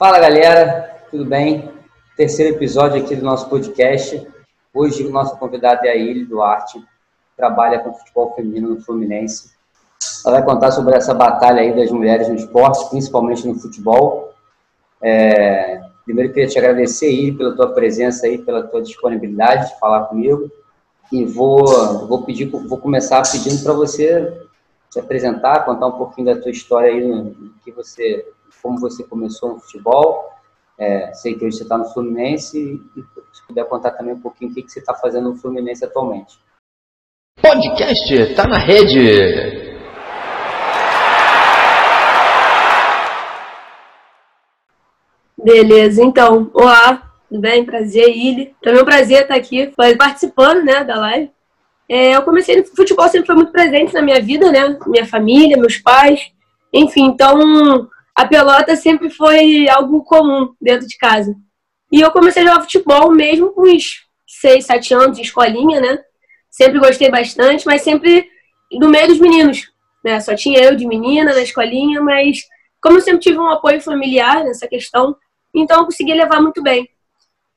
Fala galera, tudo bem? Terceiro episódio aqui do nosso podcast. Hoje o nosso convidado é a Ilha Duarte, trabalha com futebol feminino no Fluminense. Ela vai contar sobre essa batalha aí das mulheres no esporte, principalmente no futebol. É... Primeiro queria te agradecer aí pela tua presença aí, pela tua disponibilidade de falar comigo. E vou, vou pedir, vou começar pedindo para você se apresentar, contar um pouquinho da tua história aí, no, que você, como você começou no futebol. É, sei que hoje você está no Fluminense e se puder contar também um pouquinho o que, que você está fazendo no Fluminense atualmente. Podcast está na rede. Beleza, então, olá, tudo bem? Prazer, Ili. Também é um prazer estar aqui participando né, da live. É, eu comecei, futebol sempre foi muito presente na minha vida, né? Minha família, meus pais, enfim, então a pelota sempre foi algo comum dentro de casa. E eu comecei a jogar futebol mesmo com uns 6, 7 anos de escolinha, né? Sempre gostei bastante, mas sempre no meio dos meninos, né? Só tinha eu de menina na escolinha, mas como eu sempre tive um apoio familiar nessa questão, então eu consegui levar muito bem.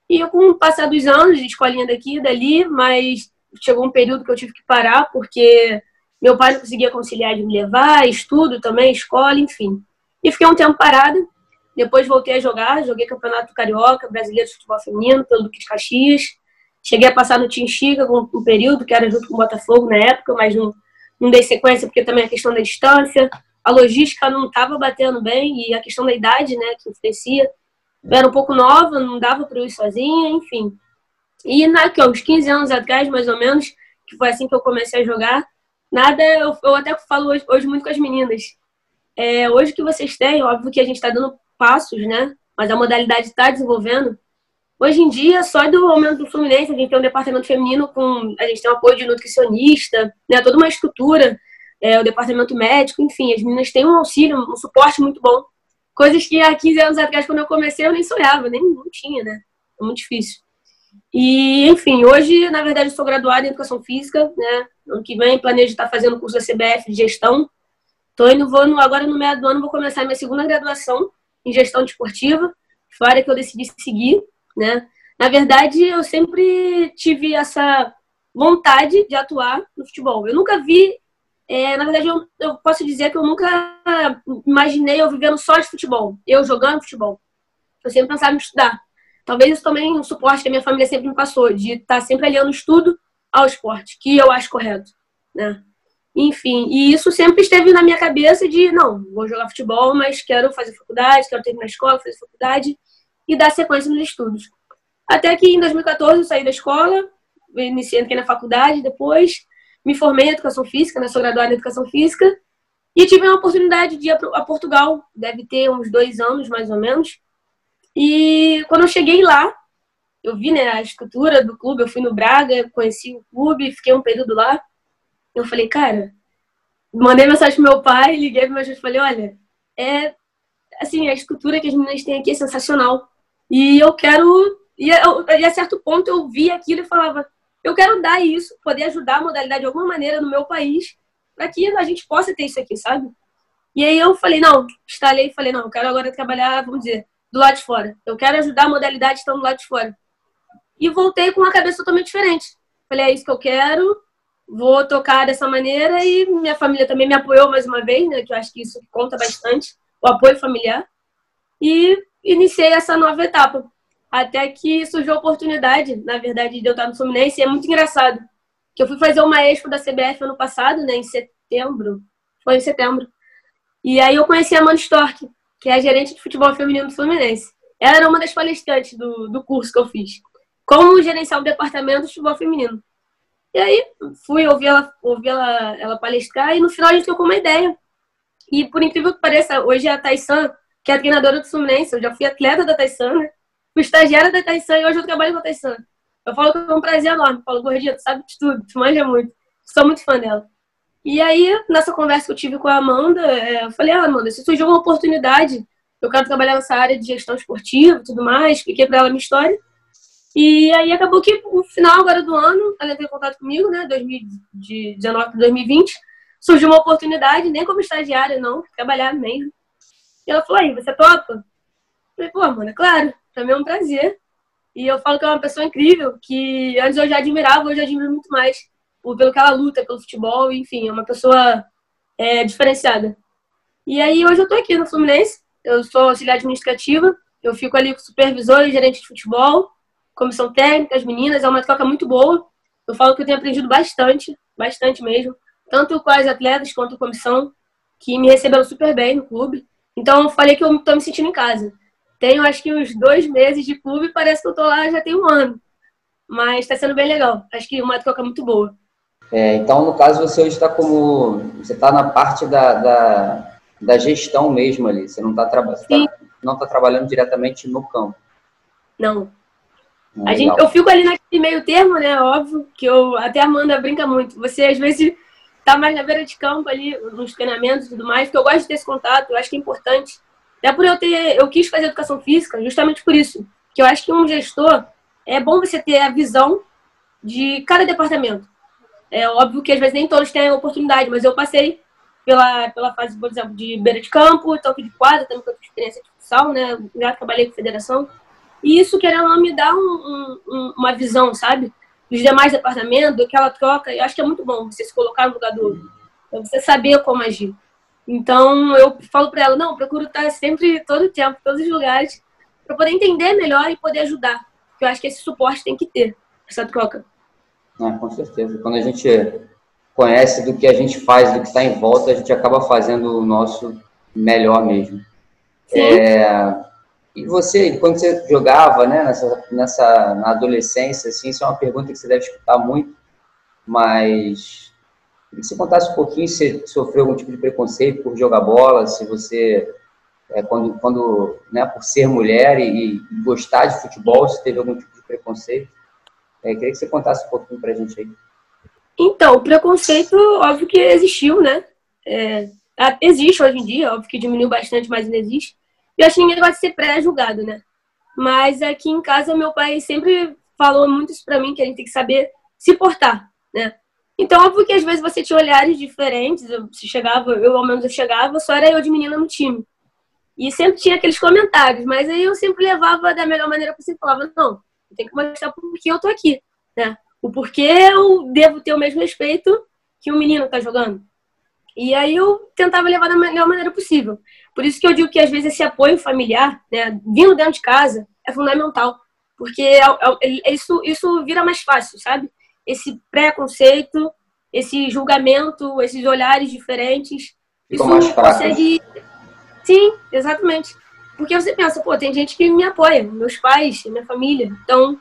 E eu, com o passar dos anos, de escolinha daqui e dali, mas chegou um período que eu tive que parar porque meu pai não conseguia conciliar de me levar, estudo também, escola, enfim. E fiquei um tempo parada. Depois voltei a jogar, joguei Campeonato Carioca, Brasileiro de Futebol Feminino, pelo Duque de Caxias. Cheguei a passar no Team Chica um período, que era junto com o Botafogo na época, mas não, não dei sequência porque também a questão da distância, a logística não estava batendo bem e a questão da idade, né, que influencia. Eu era um pouco nova, não dava para eu ir sozinha, enfim. E na, que, uns 15 anos atrás, mais ou menos, que foi assim que eu comecei a jogar, nada, eu, eu até falo hoje, hoje, muito com as meninas. É, hoje que vocês têm, óbvio que a gente está dando passos, né? Mas a modalidade está desenvolvendo. Hoje em dia, só do aumento do Fluminense, a gente tem um departamento feminino com. A gente tem um apoio de nutricionista, né, toda uma estrutura, é, o departamento médico, enfim, as meninas têm um auxílio, um suporte muito bom. Coisas que há 15 anos atrás, quando eu comecei, eu nem sonhava, nem não tinha, né? É muito difícil. E, enfim, hoje, na verdade, eu sou graduada em Educação Física, né? Ano que vem planejo estar fazendo o curso da CBF de Gestão. Tô indo, vou, agora no meio do ano, vou começar minha segunda graduação em Gestão Desportiva, foi a área que eu decidi seguir, né? Na verdade, eu sempre tive essa vontade de atuar no futebol. Eu nunca vi, é, na verdade, eu, eu, posso dizer que eu nunca imaginei eu vivendo só de futebol, eu jogando futebol. Eu sempre pensava em estudar. Talvez isso também um suporte que a minha família sempre me passou, de estar sempre aliando o estudo ao esporte, que eu acho correto, né? Enfim, e isso sempre esteve na minha cabeça de, não, vou jogar futebol, mas quero fazer faculdade, quero terminar a escola, fazer faculdade e dar sequência nos estudos. Até que em 2014 eu saí da escola, iniciei na faculdade, depois me formei em Educação Física, né, sou graduada em Educação Física, e tive uma oportunidade de ir a Portugal, deve ter uns dois anos mais ou menos, e quando eu cheguei lá, eu vi né, a estrutura do clube, eu fui no Braga, conheci o clube, fiquei um período lá. Eu falei, cara, mandei mensagem pro meu pai, liguei pro meu e falei, olha, é assim, a estrutura que as meninas têm aqui é sensacional. E eu quero. E, eu, e a certo ponto eu vi aquilo e falava, eu quero dar isso, poder ajudar a modalidade de alguma maneira no meu país, para que a gente possa ter isso aqui, sabe? E aí eu falei, não, instalei e falei, não, eu quero agora trabalhar, vamos dizer, do lado de fora. Eu quero ajudar a modalidade estando do lado de fora. E voltei com uma cabeça totalmente diferente. Falei, é isso que eu quero, vou tocar dessa maneira e minha família também me apoiou mais uma vez, né, que eu acho que isso conta bastante, o apoio familiar. E iniciei essa nova etapa. Até que surgiu a oportunidade, na verdade, de eu estar no Fluminense, e é muito engraçado. Que eu fui fazer uma expo da CBF ano passado, né, em setembro. Foi em setembro. E aí eu conheci a Amanda Stork, que é a gerente de futebol feminino do Fluminense. Ela era uma das palestrantes do, do curso que eu fiz. Como gerenciar o departamento de futebol feminino. E aí fui ouvir ela, ouvir ela, ela palestrar e no final a gente trocou uma ideia. E por incrível que pareça, hoje é a Taissan, que é a treinadora do Fluminense, eu já fui atleta da Taissan, né? Fui estagiária da Taissan e hoje eu trabalho com a Taissan. Eu falo que é um prazer enorme. Falo, gordinha, tu sabe de tudo, tu manja muito. Sou muito fã dela. E aí, nessa conversa que eu tive com a Amanda, é, eu falei, ah, Amanda, se surgiu uma oportunidade, eu quero trabalhar nessa área de gestão esportiva e tudo mais, expliquei para ela a minha história. E aí acabou que no final agora do ano, ela em contato comigo, né, 2019 para 2020, surgiu uma oportunidade, nem como estagiária, não, trabalhar mesmo. E ela falou, aí, você topa? Falei, pô, mano, é claro, pra mim é um prazer. E eu falo que é uma pessoa incrível, que antes eu já admirava, hoje eu admiro muito mais pelo que ela luta, pelo futebol, enfim, é uma pessoa é, diferenciada. E aí hoje eu tô aqui no Fluminense, eu sou auxiliar administrativa, eu fico ali com supervisor e gerente de futebol, comissão técnica, as meninas, é uma troca muito boa. Eu falo que eu tenho aprendido bastante, bastante mesmo, tanto com as atletas quanto a comissão, que me receberam super bem no clube. Então eu falei que eu tô me sentindo em casa. Tenho acho que uns dois meses de clube parece que eu tô lá já tem um ano. Mas está sendo bem legal. Acho que uma troca muito boa. É, então, no caso, você hoje está como. Você está na parte da, da, da, gestão mesmo ali. Você não está traba tá, não tá trabalhando diretamente no campo. Não. A gente, eu fico ali naquele meio termo, né? Óbvio, que eu até a Amanda brinca muito. Você às vezes tá mais na beira de campo ali, nos treinamentos e tudo mais, porque eu gosto de ter esse contato, eu acho que é importante. Até por eu ter, eu quis fazer educação física, justamente por isso. Que eu acho que um gestor é bom você ter a visão de cada departamento. É óbvio que às vezes nem todos têm a oportunidade, mas eu passei pela, pela fase, por exemplo, de beira de campo, toque de quadra, também com experiência de futsal, né? Já trabalhei com federação. E isso, querendo ou não, me dá um, um, uma visão, sabe? Dos demais departamentos, aquela troca. Eu acho que é muito bom você se colocar no lugar do outro. Pra você saber como agir. Então, eu falo para ela, não, procuro estar sempre, todo o tempo, todos os lugares, para poder entender melhor e poder ajudar. Porque eu acho que esse suporte tem que ter, essa troca. É, com certeza. Quando a gente conhece do que a gente faz, do que está em volta, a gente acaba fazendo o nosso melhor mesmo. É, e você, quando você jogava, né, nessa, nessa, na adolescência, assim, isso é uma pergunta que você deve escutar muito, mas queria que você contasse um pouquinho se você sofreu algum tipo de preconceito por jogar bola, se você, é, quando, quando né, por ser mulher e, e gostar de futebol, se teve algum tipo de preconceito. É, queria que você contasse um pouquinho pra gente aí. Então, o preconceito, óbvio que existiu, né? É, existe hoje em dia, óbvio que diminuiu bastante, mas ainda existe. Eu acho que ninguém gosta de ser pré-julgado, né? Mas aqui em casa, meu pai sempre falou muito isso pra mim, que a gente tem que saber se portar, né? Então, óbvio que às vezes você tinha olhares diferentes, eu se chegava, eu ao menos eu chegava, só era eu de menina no time. E sempre tinha aqueles comentários, mas aí eu sempre levava da melhor maneira possível, falava, não, tenho que mostrar por que eu tô aqui, né? O porquê eu devo ter o mesmo respeito que o menino tá jogando. E aí eu tentava levar da melhor maneira possível. Por isso que eu digo que às vezes esse apoio familiar, né, vindo dentro de casa, é fundamental. Porque é, é, é, isso, isso vira mais fácil, sabe? Esse preconceito, esse julgamento, esses olhares diferentes. Isso consegue. Sim, exatamente. Porque você pensa, pô, tem gente que me apoia, meus pais, minha família. Então,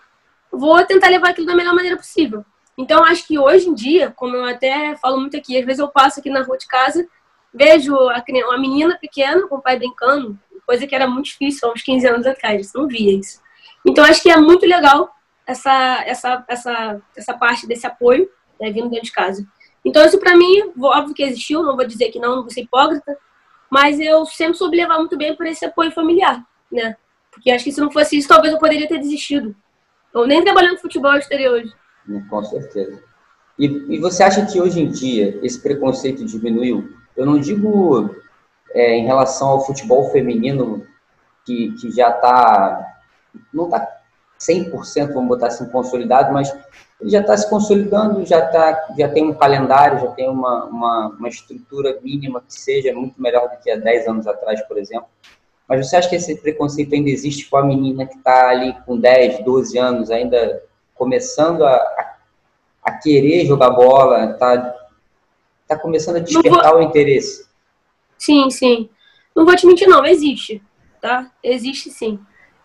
vou tentar levar aquilo da melhor maneira possível. Então, acho que hoje em dia, como eu até falo muito aqui, às vezes eu passo aqui na rua de casa, vejo uma menina pequena com o pai brincando, coisa que era muito difícil há uns 15 anos atrás, não via isso. Então, acho que é muito legal essa, essa, essa, essa parte desse apoio né, vindo dentro de casa. Então, isso para mim, óbvio que existiu, não vou dizer que não, não vou ser hipócrita, mas eu sempre soube levar muito bem por esse apoio familiar, né? Porque acho que se não fosse isso, talvez eu poderia ter desistido. Ou nem trabalhando futebol exterior hoje. Com certeza. E, e, você acha que hoje em dia esse preconceito diminuiu? Eu não digo é, em relação ao futebol feminino, que, que já está. Não está 100%, vamos botar assim, consolidado, mas ele já está se consolidando, já, tá, já tem um calendário, já tem uma, uma, uma, estrutura mínima que seja muito melhor do que há 10 anos atrás, por exemplo. Mas você acha que esse preconceito ainda existe com a menina que está ali com 10, 12 anos, ainda começando a, a, a querer jogar bola, está tá começando a despertar vou... o interesse? Sim, sim. Não vou te mentir, não, existe, tá? Existe sim.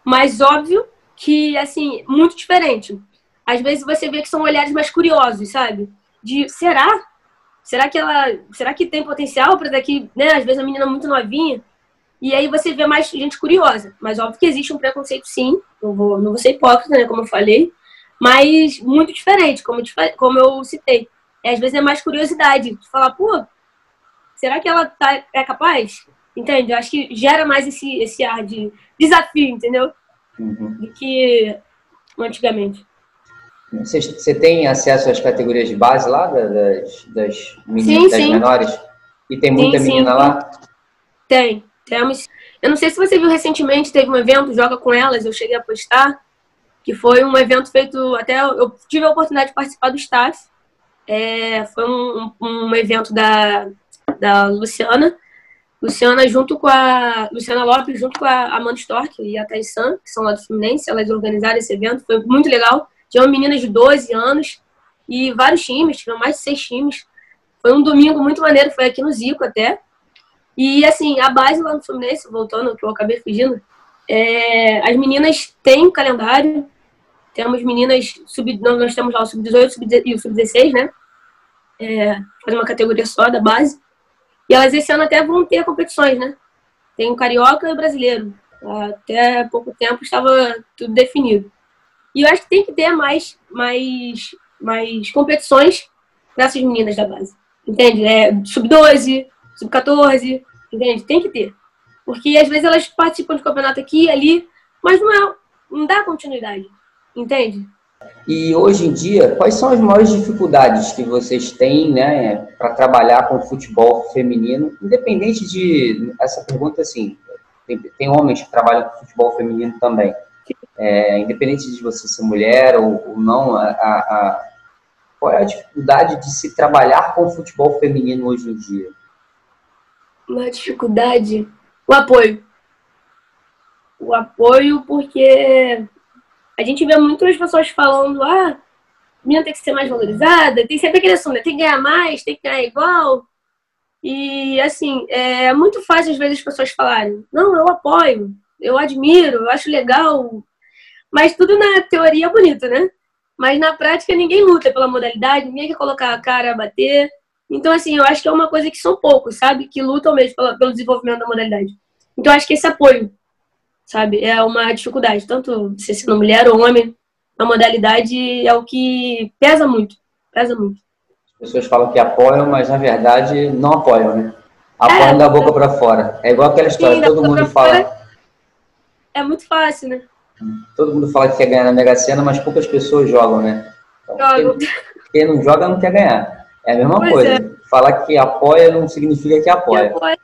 Mas óbvio que, assim, muito diferente às vezes você vê que são olhares mais curiosos, sabe? De será? Será que ela, será que tem potencial para daqui, né? Às vezes a menina é muito novinha. E aí você vê mais gente curiosa. Mas óbvio que existe um preconceito sim. Não vou, não vou ser hipócrita, né? Como eu falei. Mas muito diferente, como, como eu citei. É, às vezes é mais curiosidade. De falar, pô, será que ela tá, é capaz? Entende? Eu acho que gera mais esse, esse ar de desafio, entendeu? Uhum. Do que antigamente. Você, você tem acesso às categorias de base lá das, das meninas, sim, das sim. menores? E tem muita sim, menina lá? Tem. Temos. Eu não sei se você viu recentemente, teve um evento, Joga com Elas, eu cheguei a postar, que foi um evento feito, até eu tive a oportunidade de participar do staff. É, foi um, um, evento da, da Luciana, Luciana junto com a Luciana Lopes junto com a Amanda Stork e a Taissan, que são lá do Fluminense, elas organizaram esse evento, foi muito legal. Tinha meninas de 12 anos e vários times, tinham mais de seis times. Foi um domingo muito maneiro, foi aqui no Zico até. E assim, a base lá no Fluminense, voltando, que eu acabei fugindo, é, as meninas têm calendário, temos meninas, sub, nós temos lá o sub-18 e o sub-16, né? É, faz uma categoria só da base. E elas esse ano até vão ter competições, né? Tem o Carioca e o Brasileiro. Até pouco tempo estava tudo definido. E eu acho que tem que ter mais, mais, mais competições para essas meninas da base. Entende? É, sub-12, sub-14, entende? Tem que ter. Porque às vezes elas participam de campeonato aqui e ali, mas não, é, não dá continuidade. Entende? E hoje em dia, quais são as maiores dificuldades que vocês têm né, para trabalhar com futebol feminino? Independente de. Essa pergunta, assim, tem, tem homens que trabalham com futebol feminino também. É, independente de você ser mulher ou, ou não, a, a, qual é a dificuldade de se trabalhar com futebol feminino hoje em dia? Uma dificuldade? O apoio. O apoio, porque a gente vê muitas pessoas falando, ah, a menina tem que ser mais valorizada, tem sempre aquele assunto, né? tem que ganhar mais, tem que ganhar igual. E, assim, é muito fácil às vezes as pessoas falarem, não, eu apoio, eu admiro, eu acho legal. Mas tudo na teoria é bonito, né? Mas na prática ninguém luta pela modalidade, ninguém quer colocar a cara, bater. Então, assim, eu acho que é uma coisa que são poucos, sabe? Que lutam mesmo pelo desenvolvimento da modalidade. Então, acho que esse apoio sabe? É uma dificuldade, tanto você sendo mulher ou homem, a modalidade é o que pesa muito, pesa muito. As pessoas falam que apoiam, mas na verdade não apoiam, né? Apoiam é, da boca para fora. É igual aquela história, sim, todo mundo fala. É muito fácil, né? Todo mundo fala que quer ganhar na Mega Sena, mas poucas pessoas jogam, né? Então, jogam. Quem, quem, não joga não quer ganhar. É a mesma pois coisa. É. Falar que apoia não significa que apoia. Que apoia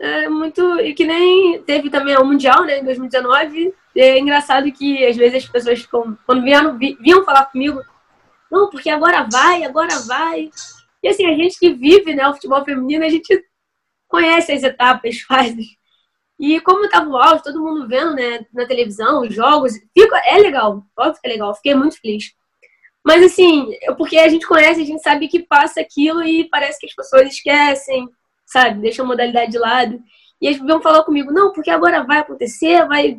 é muito. E que nem teve também o Mundial, né, em 2019. É engraçado que às vezes as pessoas ficam, quando vinham, vinham falar comigo, não, porque agora vai, agora vai. E assim, a gente que vive né, o futebol feminino, a gente conhece as etapas, fases. E como tava o áudio, todo mundo vendo né, na televisão, os jogos, fica, é legal, óbvio que é legal, fiquei muito feliz. Mas assim, porque a gente conhece, a gente sabe que passa aquilo e parece que as pessoas esquecem, sabe? Deixa a modalidade de lado. E eles vão falar comigo, não, porque agora vai acontecer, vai.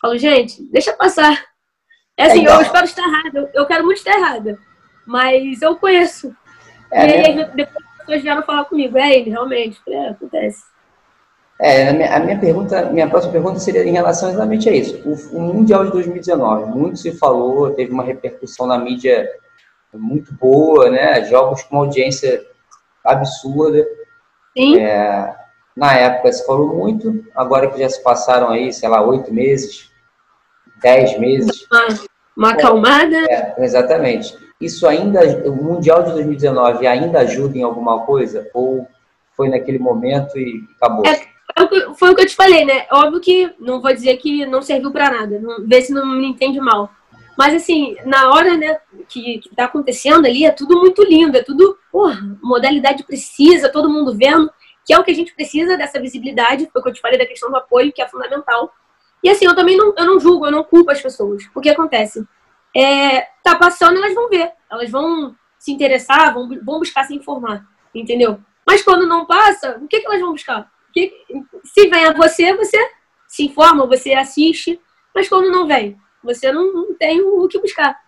falo, gente, deixa passar. É assim, é eu espero estar errada, eu quero muito estar errada, mas eu conheço. É, e aí, né? depois as pessoas vieram falar comigo, é ele, realmente, é, acontece. É, a minha, a minha, pergunta, minha próxima pergunta seria em relação exatamente a isso. O, o, Mundial de 2019, muito se falou, teve uma repercussão na mídia muito boa, né? Jogos com audiência absurda. Sim. É, na época se falou muito, agora que já se passaram aí, sei lá, oito meses, dez meses. Uma, uma acalmada. É, exatamente. Isso ainda, o Mundial de 2019 ainda ajuda em alguma coisa? Ou foi naquele momento e acabou? É, foi o que eu te falei, né? Óbvio que não vou dizer que não serviu para nada, não, vê se não me entende mal. Mas assim, na hora, né, que, que tá acontecendo ali, é tudo muito lindo, é tudo, porra, modalidade precisa, todo mundo vendo, que é o que a gente precisa dessa visibilidade, foi o que eu te falei da questão do apoio, que é fundamental. E assim, eu também não, eu não julgo, eu não culpo as pessoas. O que acontece? É, tá passando, elas vão ver, elas vão se interessar, vão, vão buscar se informar, entendeu? Mas quando não passa, o que, que elas vão buscar? Que, se vem a você, você se informa, você assiste, mas quando não vem, você não, não tem o que buscar.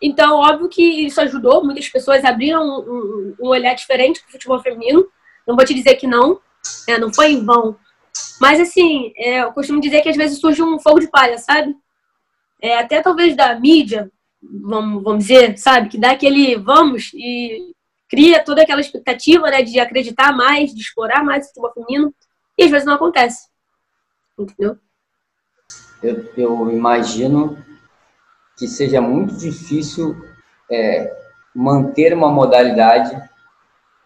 Então, óbvio que isso ajudou, muitas pessoas abriram um, um olhar diferente para o futebol feminino. Não vou te dizer que não, é, não foi em vão. Mas, assim, é, eu costumo dizer que às vezes surge um fogo de palha, sabe? É, até talvez da mídia, vamos, vamos dizer, sabe? Que dá aquele vamos e cria toda aquela expectativa né, de acreditar mais, de explorar mais o futebol feminino. E às vezes não acontece. Entendeu? Eu, eu imagino que seja muito difícil é, manter uma modalidade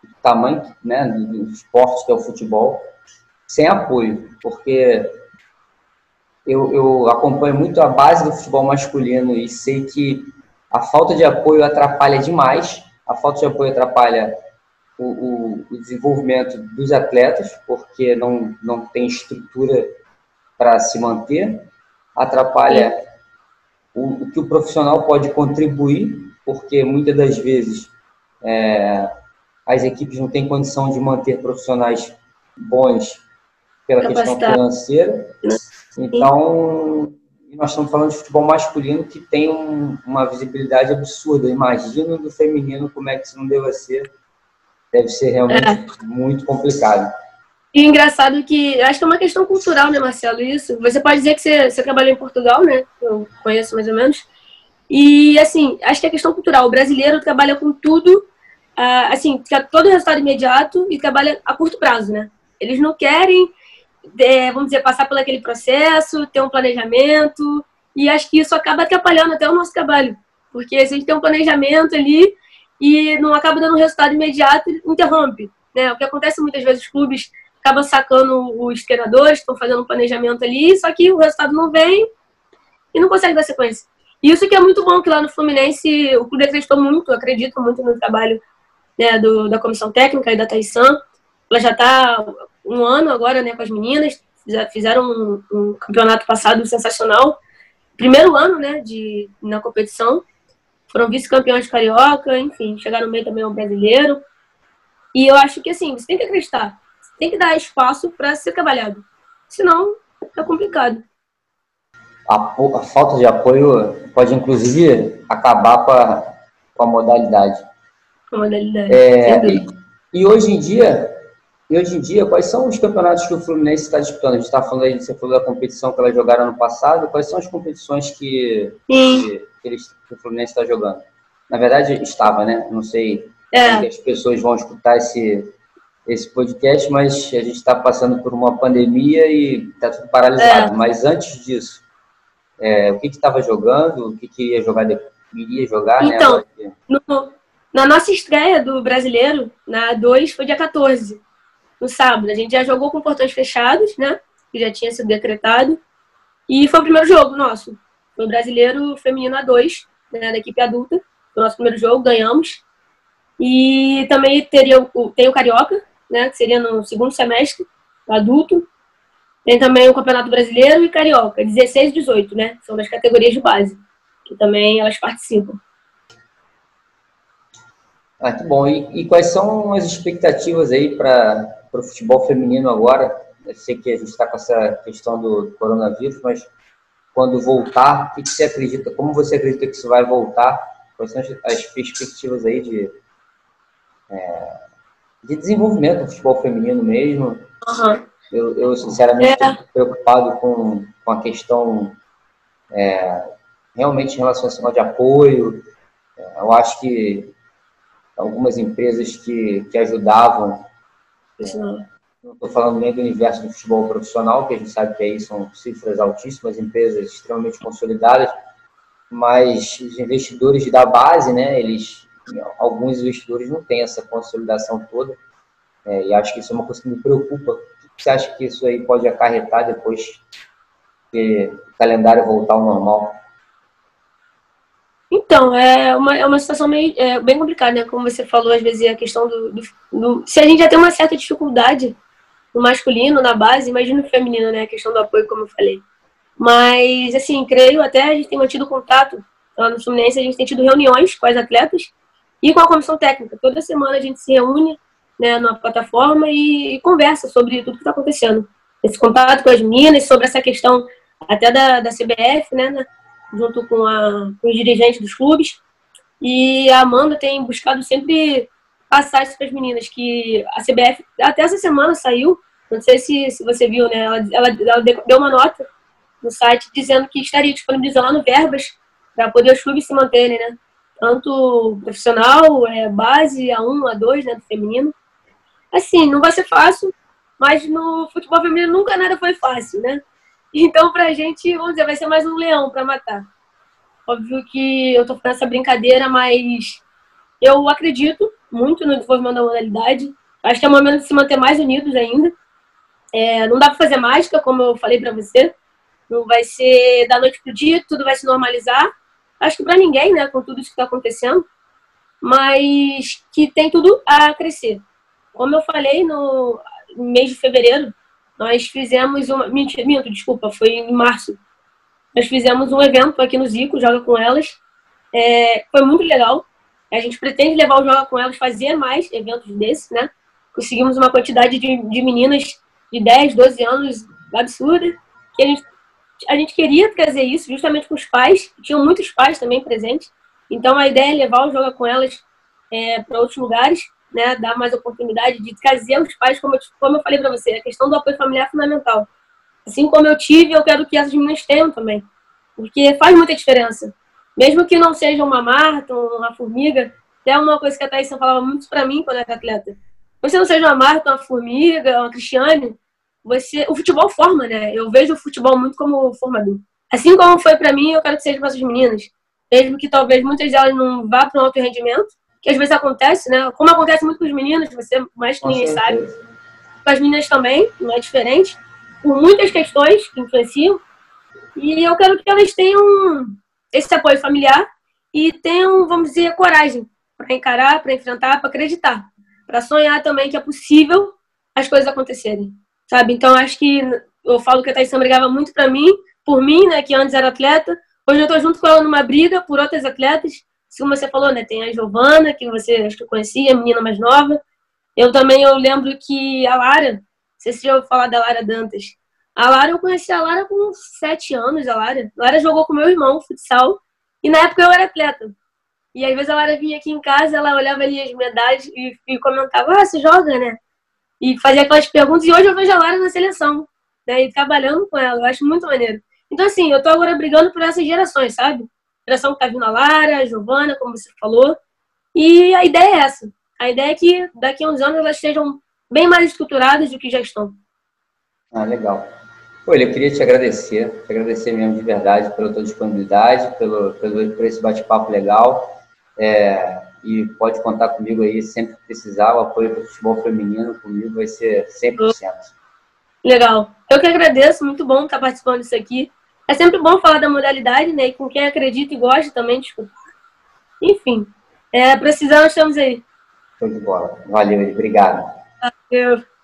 do tamanho né, do esporte que é o futebol sem apoio, porque eu, eu acompanho muito a base do futebol masculino e sei que a falta de apoio atrapalha demais, a falta de apoio atrapalha o, o, o desenvolvimento dos atletas, porque não, não tem estrutura para se manter, atrapalha o, o, que o profissional pode contribuir, porque muitas das vezes é, as equipes não têm condição de manter profissionais bons pela questão financeira. Então, nós estamos falando de futebol masculino que tem um, uma visibilidade absurda. Imagina do feminino como é que isso não deve ser. Deve ser realmente é. muito complicado. E engraçado que, acho que é uma questão cultural, né, Marcelo, isso. Você pode dizer que você, você trabalhou em Portugal, né, eu conheço mais ou menos. E, assim, acho que é questão cultural. O brasileiro trabalha com tudo, uh, assim, todo resultado imediato e trabalha a curto prazo, né. Eles não querem, é, vamos dizer, passar por aquele processo, ter um planejamento, e acho que isso acaba atrapalhando até o nosso trabalho. Porque se a gente tem um planejamento ali e não acaba dando um resultado imediato, interrompe. Né? O que acontece muitas vezes, os clubes acaba sacando os treinadores, estão fazendo um planejamento ali, só que o resultado não vem e não consegue dar sequência. E isso que é muito bom, que lá no Fluminense o clube acreditou muito, acredito muito no trabalho né, do, da comissão técnica e da Taisan. Ela já está um ano agora né, com as meninas, fizeram um, um campeonato passado sensacional. Primeiro ano né, de, na competição, foram vice-campeões carioca, enfim, chegaram meio também ao brasileiro. E eu acho que assim, você tem que acreditar tem que dar espaço para ser trabalhado. Senão, é complicado. A, a, falta de apoio pode, inclusive, acabar com a, com a modalidade. Com a modalidade. É, e, e, hoje em dia, e hoje em dia, quais são os campeonatos que o Fluminense está disputando? A gente está falando aí, você falou da competição que elas jogaram no passado. Quais são as competições que, que, que, eles, que o Fluminense está jogando? Na verdade, estava, né? Não sei é. que as pessoas vão escutar esse, esse podcast, mas a gente está passando por uma pandemia e está tudo paralisado. É. Mas antes disso, é, o que estava jogando, o que, que ia jogar, iria jogar, né, então, né? No, na nossa estreia do brasileiro, na 2, foi dia 14, no sábado. A gente já jogou com portões fechados, né? Que já tinha sido decretado. E foi o primeiro jogo nosso. Foi o brasileiro feminino A2, né, da equipe adulta. Foi o nosso primeiro jogo, ganhamos. E também teria o, tem o Carioca, né, que seria no segundo semestre, adulto. Tem também o Campeonato Brasileiro e Carioca, 16 e 18, né? São das categorias de base, que também elas participam. Ah, que bom. E, e quais são as expectativas aí para o futebol feminino agora? Eu sei que a gente está com essa questão do coronavírus, mas quando voltar, o que, você acredita? Como você acredita que isso vai voltar? Quais são as perspectivas aí de é, de desenvolvimento do futebol feminino mesmo. Uhum. Eu, eu, sinceramente, é. estou preocupado com, com a questão é, realmente em relação ao de apoio. É, eu acho que algumas empresas que, que ajudavam, é, não estou falando nem do universo do futebol profissional, que a gente sabe que aí são cifras altíssimas, empresas extremamente consolidadas, mas os investidores da base, né, eles alguns investidores não têm essa consolidação toda, é, e acho que isso é uma coisa que me preocupa. Você acha que isso aí pode acarretar depois que o calendário voltar ao normal? Então, é uma, é uma situação meio, é, bem complicada, né? Como você falou, às vezes, a questão do, do, do, Se a gente já tem uma certa dificuldade no masculino, na base, imagina no feminino, né? A questão do apoio, como eu falei. Mas, assim, creio, até a gente tem mantido contato lá no Fluminense, a gente tem tido reuniões com as atletas e com a comissão técnica. Toda semana a gente se reúne né, na plataforma e, e conversa sobre tudo que está acontecendo. Esse contato com as meninas, sobre essa questão até da, da CBF, né, né junto com, a, com os dirigentes dos clubes. E a Amanda tem buscado sempre passar isso para as meninas, que a CBF, até essa semana saiu, não sei se, se você viu, né, ela, ela, ela deu uma nota no site dizendo que estaria disponibilizando verbas para poder os clubes se manterem, né? Tanto profissional, é, base, A1, A2, né, do feminino. Assim, não vai ser fácil, mas no futebol feminino nunca nada foi fácil, né? Então, pra gente, vamos dizer, vai ser mais um leão para matar. Óbvio que eu tô fazendo essa brincadeira, mas eu acredito muito no desenvolvimento da modalidade. Acho que é o momento de se manter mais unidos ainda. É, não dá para fazer mágica, como eu falei para você. Não vai ser da noite pro dia, tudo vai se normalizar. Acho que para ninguém, né, com tudo isso que está acontecendo. Mas que tem tudo a crescer. Como eu falei no mês de fevereiro, nós fizemos uma. Minto, desculpa, foi em março. Nós fizemos um evento aqui no Zico, Joga com Elas. É, foi muito legal. A gente pretende levar o Joga com Elas, fazer mais eventos desses, né? Conseguimos uma quantidade de, de meninas de 10, 12 anos absurda. Que a gente, a gente queria trazer isso justamente com os pais. Tinham muitos pais também presentes. Então a ideia é levar o Joga com Elas é, para outros lugares né, dar mais oportunidade de trazer os pais, como eu, como eu falei para você, a questão do apoio familiar é fundamental. Assim como eu tive, eu quero que essas meninas tenham também, porque faz muita diferença. Mesmo que não seja uma Marta, uma formiga, é uma coisa que a Thaís falava muito para mim quando era atleta. Você não seja uma Marta, uma formiga, uma Cristiane, você, o futebol forma, né? Eu vejo o futebol muito como formador. Assim como foi para mim, eu quero que seja para essas meninas. Mesmo que talvez muitas delas não vá para um alto rendimento, que às vezes acontece, né? Como acontece muito com os meninos, você mais que ninguém sabe. Com as meninas também, não é diferente. Por muitas questões que influenciam. E eu quero que elas tenham esse apoio familiar e tenham, vamos dizer, coragem para encarar, para enfrentar, para acreditar, para sonhar também que é possível as coisas acontecerem, sabe? Então acho que eu falo que a Thaís brigava muito para mim, por mim, né, que antes era atleta. Hoje eu tô junto com ela numa briga por outras atletas como você falou, né? Tem a Giovana, que você acho que conhecia, a menina mais nova. Eu também eu lembro que a Lara, não sei se já ouviu falar da Lara Dantas. A Lara, eu conheci a Lara com sete anos, a Lara. A Lara jogou com meu irmão, futsal, e na época eu era atleta. E às vezes a Lara vinha aqui em casa, ela olhava ali as medalhas e, e comentava, ah, você joga, né? E fazia aquelas perguntas, e hoje eu vejo a Lara na seleção, né? E trabalhando com ela, eu acho muito maneiro. Então, assim, eu tô agora brigando por essas gerações, sabe? geração que está vindo a Lara, Giovana, como você falou. E a ideia é essa. A ideia é que daqui a uns anos elas estejam bem mais estruturadas do que já estão. Ah, legal. Olha, eu queria te agradecer, te agradecer mesmo de verdade pela tua disponibilidade, pelo, pelo, por esse bate-papo legal. É, e pode contar comigo aí sempre que precisar. O apoio para o futebol feminino comigo vai ser 100%. Legal. Eu que agradeço, muito bom estar participando disso aqui. É sempre bom falar da modalidade, né? E com quem acredita e gosta também, tipo. Enfim, é, precisamos, estamos aí. Show de bola. Valeu, obrigado. Valeu.